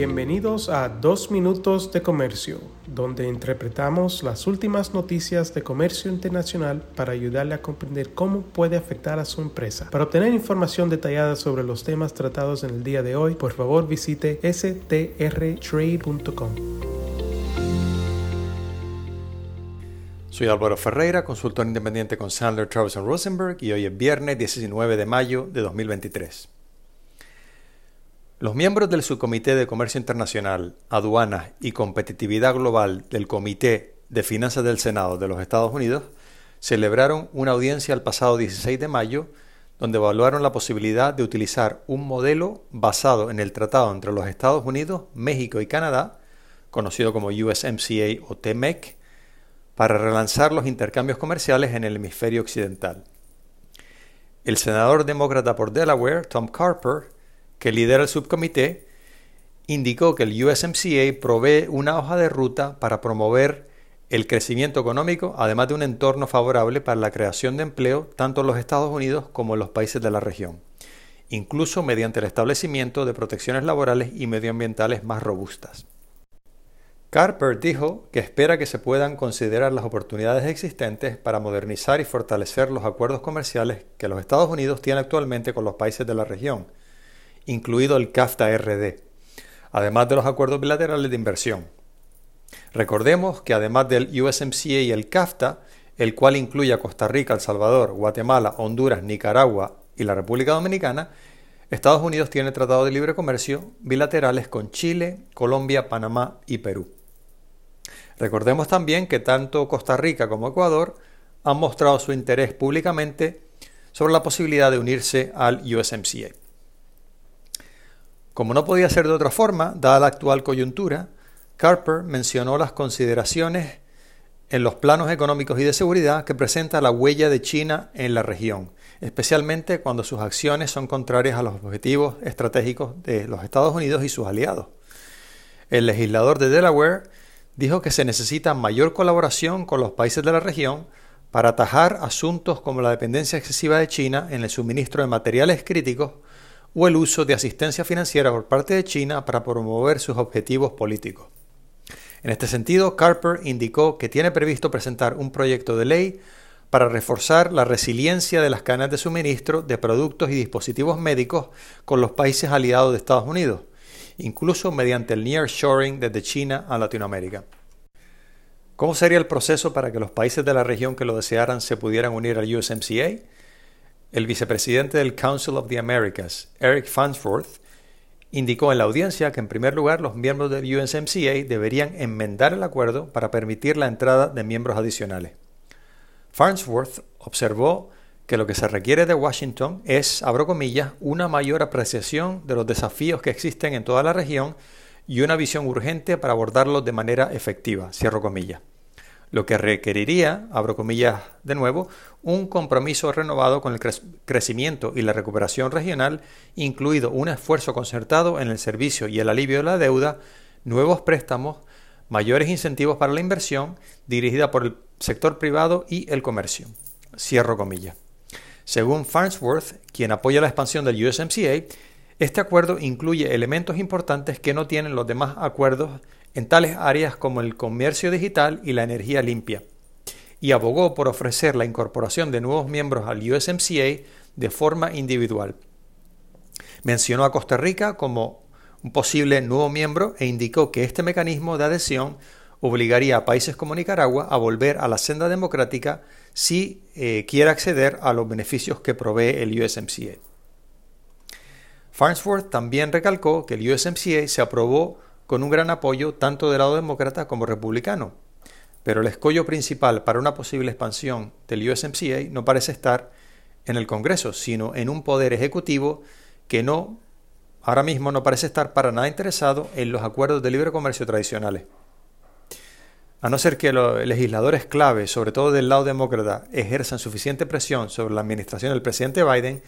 Bienvenidos a Dos Minutos de Comercio, donde interpretamos las últimas noticias de comercio internacional para ayudarle a comprender cómo puede afectar a su empresa. Para obtener información detallada sobre los temas tratados en el día de hoy, por favor visite strtrade.com. Soy Álvaro Ferreira, consultor independiente con Sandler, Travis Rosenberg y hoy es viernes 19 de mayo de 2023. Los miembros del Subcomité de Comercio Internacional, Aduanas y Competitividad Global del Comité de Finanzas del Senado de los Estados Unidos celebraron una audiencia el pasado 16 de mayo donde evaluaron la posibilidad de utilizar un modelo basado en el tratado entre los Estados Unidos, México y Canadá, conocido como USMCA o TMEC, para relanzar los intercambios comerciales en el hemisferio occidental. El senador demócrata por Delaware, Tom Carper, que lidera el subcomité, indicó que el USMCA provee una hoja de ruta para promover el crecimiento económico, además de un entorno favorable para la creación de empleo tanto en los Estados Unidos como en los países de la región, incluso mediante el establecimiento de protecciones laborales y medioambientales más robustas. Carper dijo que espera que se puedan considerar las oportunidades existentes para modernizar y fortalecer los acuerdos comerciales que los Estados Unidos tienen actualmente con los países de la región, incluido el CAFTA-RD, además de los acuerdos bilaterales de inversión. Recordemos que además del USMCA y el CAFTA, el cual incluye a Costa Rica, El Salvador, Guatemala, Honduras, Nicaragua y la República Dominicana, Estados Unidos tiene tratados de libre comercio bilaterales con Chile, Colombia, Panamá y Perú. Recordemos también que tanto Costa Rica como Ecuador han mostrado su interés públicamente sobre la posibilidad de unirse al USMCA. Como no podía ser de otra forma, dada la actual coyuntura, Carper mencionó las consideraciones en los planos económicos y de seguridad que presenta la huella de China en la región, especialmente cuando sus acciones son contrarias a los objetivos estratégicos de los Estados Unidos y sus aliados. El legislador de Delaware dijo que se necesita mayor colaboración con los países de la región para atajar asuntos como la dependencia excesiva de China en el suministro de materiales críticos o el uso de asistencia financiera por parte de China para promover sus objetivos políticos. En este sentido, Carper indicó que tiene previsto presentar un proyecto de ley para reforzar la resiliencia de las cadenas de suministro de productos y dispositivos médicos con los países aliados de Estados Unidos, incluso mediante el nearshoring desde China a Latinoamérica. ¿Cómo sería el proceso para que los países de la región que lo desearan se pudieran unir al USMCA? El vicepresidente del Council of the Americas, Eric Farnsworth, indicó en la audiencia que en primer lugar los miembros del USMCA deberían enmendar el acuerdo para permitir la entrada de miembros adicionales. Farnsworth observó que lo que se requiere de Washington es, abro comillas, una mayor apreciación de los desafíos que existen en toda la región y una visión urgente para abordarlos de manera efectiva, cierro comillas lo que requeriría, abro comillas de nuevo, un compromiso renovado con el crecimiento y la recuperación regional, incluido un esfuerzo concertado en el servicio y el alivio de la deuda, nuevos préstamos, mayores incentivos para la inversión dirigida por el sector privado y el comercio. Cierro comillas. Según Farnsworth, quien apoya la expansión del USMCA, este acuerdo incluye elementos importantes que no tienen los demás acuerdos en tales áreas como el comercio digital y la energía limpia, y abogó por ofrecer la incorporación de nuevos miembros al USMCA de forma individual. Mencionó a Costa Rica como un posible nuevo miembro e indicó que este mecanismo de adhesión obligaría a países como Nicaragua a volver a la senda democrática si eh, quiere acceder a los beneficios que provee el USMCA. Farnsworth también recalcó que el USMCA se aprobó con un gran apoyo tanto del lado demócrata como republicano. Pero el escollo principal para una posible expansión del USMCA no parece estar en el Congreso, sino en un poder ejecutivo que no, ahora mismo no parece estar para nada interesado en los acuerdos de libre comercio tradicionales. A no ser que los legisladores clave, sobre todo del lado demócrata, ejerzan suficiente presión sobre la administración del presidente Biden,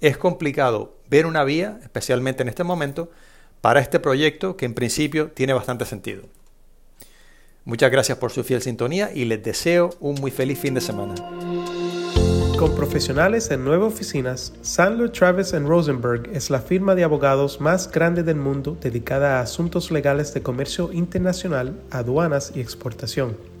es complicado ver una vía, especialmente en este momento, para este proyecto que en principio tiene bastante sentido. Muchas gracias por su fiel sintonía y les deseo un muy feliz fin de semana. Con profesionales en nueve oficinas, Sandler Travis Rosenberg es la firma de abogados más grande del mundo dedicada a asuntos legales de comercio internacional, aduanas y exportación.